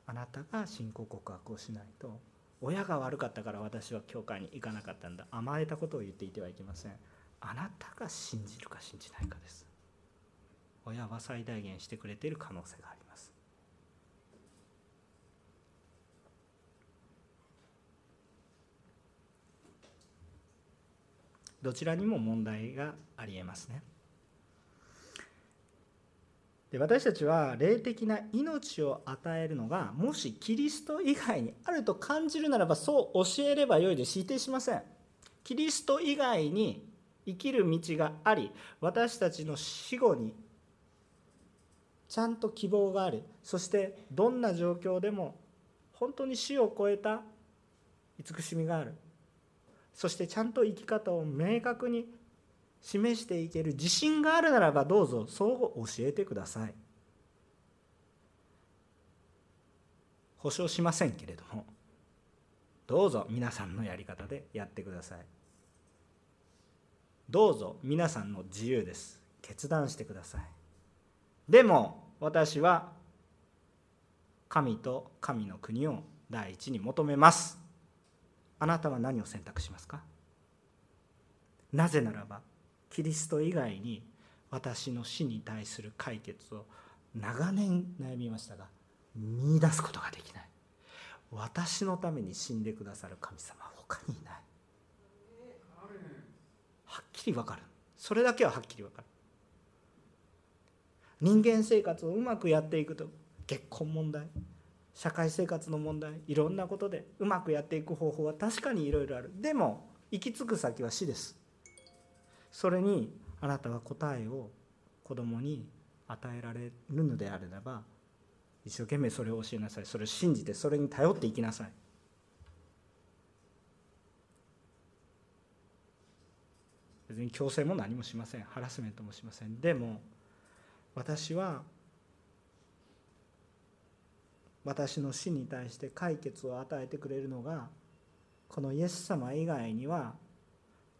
あなたが信仰告白をしないと親が悪かったから私は教会に行かなかったんだ。甘えたことを言っていてはいけません。あなたが信じるか信じないかです。親は最大限してくれている可能性があります。どちらにも問題がありえますね。で私たちは霊的な命を与えるのがもしキリスト以外にあると感じるならばそう教えればよいで否定しません。キリスト以外に生きる道があり私たちの死後にちゃんと希望がある。そしてどんな状況でも本当に死を超えた慈しみがある。そしてちゃんと生き方を明確に示していける自信があるならばどうぞそう教えてください。保証しませんけれどもどうぞ皆さんのやり方でやってください。どうぞ皆さんの自由です。決断してください。でも私は神と神の国を第一に求めます。あなたは何を選択しますか？なぜならばキリスト以外に私の死に対する解決を長年悩みましたが見出すことができない。私のために死んでくださる神様は他にいない。はっきり分かる。それだけははっきり分かる。人間生活をうまくやっていくと結婚問題社会生活の問題いろんなことでうまくやっていく方法は確かにいろいろある。でも行き着く先は死です。それにあなたは答えを子供に与えられるのであれば一生懸命それを教えなさい。それを信じてそれに頼っていきなさい。別に強制も何もしません。ハラスメントもしません。でも私は私の死に対して解決を与えてくれるのがこのイエス様以外には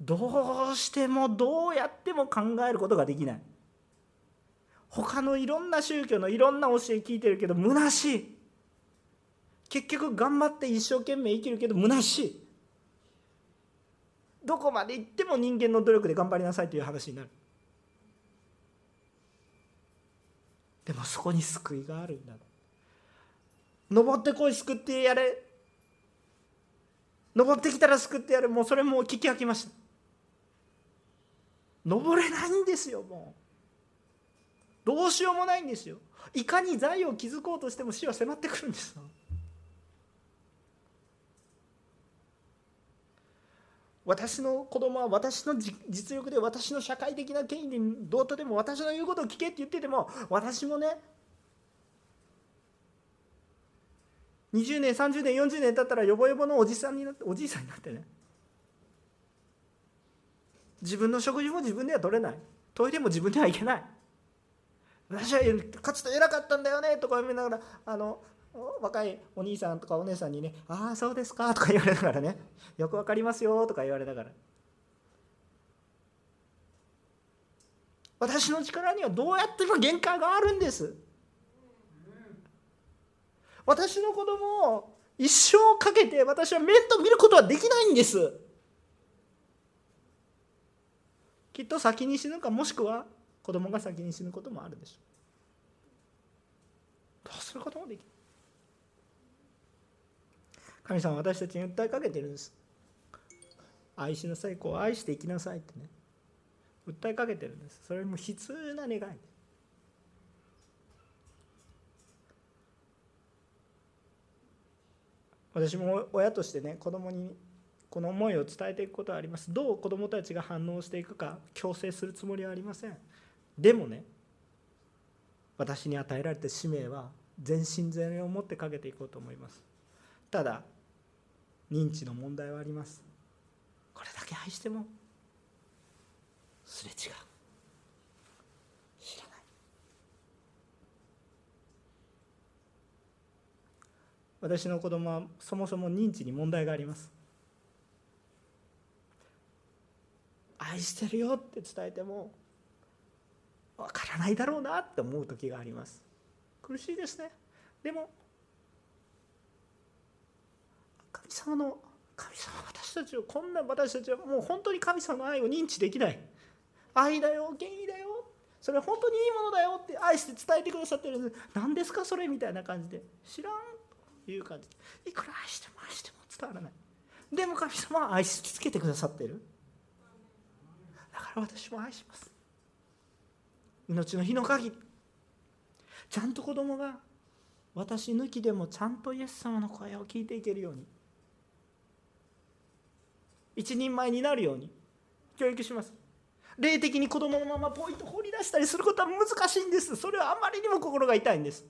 どうしてもどうやっても考えることができない。他のいろんな宗教のいろんな教え聞いてるけど虚しい。結局頑張って一生懸命生きるけど虚しい。どこまで行っても人間の努力で頑張りなさいという話になる。でもそこに救いがあるんだ。登ってこい救ってやれ。登ってきたら救ってやる。もうそれも聞き飽きました。登れないんですよもう。どうしようもないんですよ。いかに財を築こうとしても死は迫ってくるんです私の子供は私の実力で私の社会的な権威でどうとでも私の言うことを聞けって言ってても私もね20年30年40年経ったらヨボヨボのおじさんになっておじいさんになってね自分の食事も自分では取れない。トイレも自分では行けない。私はかつて偉かったんだよねとか言いながらあの若いお兄さんとかお姉さんにね「ああそうですか」とか言われながらね「よくわかりますよ」とか言われながら。私の力にはどうやっても限界があるんです。私の子供を一生かけて私は面倒見ることはできないんです。きっと先に死ぬかもしくは子供が先に死ぬこともあるでしょう。どうすることもできる。神様は私たちに訴えかけてるんです。愛しなさいこう愛していきなさいってね。訴えかけてるんです。それも悲痛な願い。私も親としてね子供にこの思いを伝えていくことはあります。どう子供たちが反応していくか強制するつもりはありません。でもね私に与えられた使命は全身全霊を持ってかけていこうと思います。ただ認知の問題はあります。これだけ愛してもすれ違う。知らない。私の子供はそもそも認知に問題があります。愛してるよって伝えてもわからないだろうなって思う時があります。苦しいですね。でも神様の神様私たちをこんな私たちはもう本当に神様の愛を認知できない。愛だよ権威だよ。それは本当にいいものだよって愛して伝えてくださってる。んです何ですかそれみたいな感じで。知らんという感じ。いくら愛しても愛しても伝わらない。でも神様は愛し続けてくださってる。だから私も愛します。命の日の限り。ちゃんと子供が私抜きでもちゃんとイエス様の声を聞いていけるように。一人前になるように。教育します。霊的に子供のままポイント放り出したりすることは難しいんです。それはあまりにも心が痛いんです。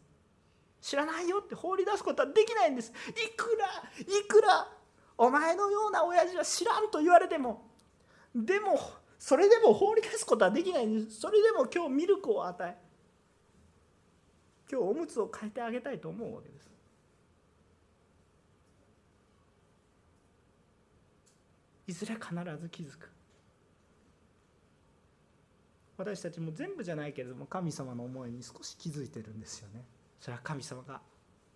知らないよって放り出すことはできないんです。いくらいくらお前のような親父は知らんと言われても。でもそれでも放り出すことはできない。んですそれでも今日ミルクを与え今日おむつを変えてあげたいと思うわけです。いずれ必ず気づく。私たちも全部じゃないけれども神様の思いに少し気づいてるんですよね。それは神様が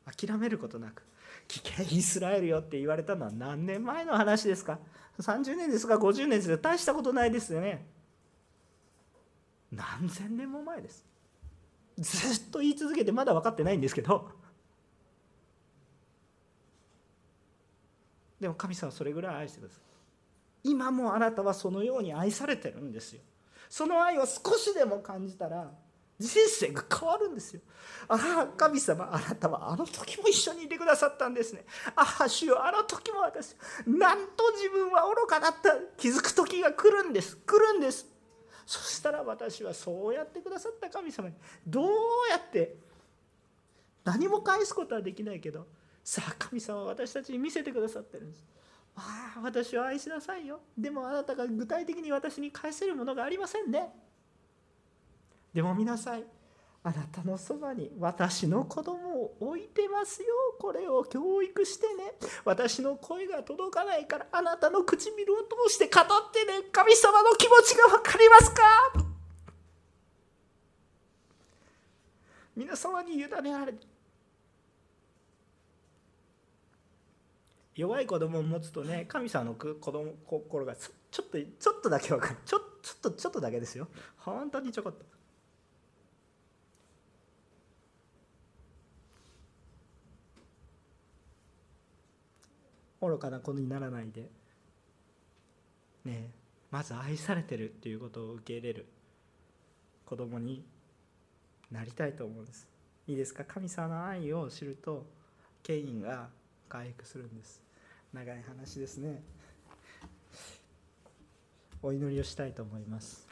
諦めることなく。危険イスラエルよって言われたのは何年前の話ですか？30年ですか？50年ですか？大したことないですよね。何千年も前です。ずっと言い続けてまだ分かってないんですけど。でも神様はそれぐらい愛してください。今もあなたはそのように愛されてるんですよ。その愛を少しでも感じたら人生が変わるんですよ。ああ神様あなたはあの時も一緒にいてくださったんですね。ああ主よあの時も私なんと自分は愚かだった。気づく時が来るんです。来るんです。そしたら私はそうやってくださった神様にどうやって何も返すことはできないけどさあ神様私たちに見せてくださってるんです。ああ私を愛しなさいよ。でもあなたが具体的に私に返せるものがありませんね。でも見なさいあなたのそばに私の子供を置いてますよ。これを教育してね。私の声が届かないからあなたの唇を通して語ってね。神様の気持ちが分かりますか？皆様に委ねられて。弱い子供を持つとね神様の子供心がちょっとちょっとだけ分かる。ちょちょっとちょっとだけですよ。本当にちょこっと。愚かな子にならないで。ねまず愛されてるっていうことを受け入れる。子供になりたいと思うんです。いいですか？神様の愛を知ると権威が回復するんです。長い話ですね。お祈りをしたいと思います。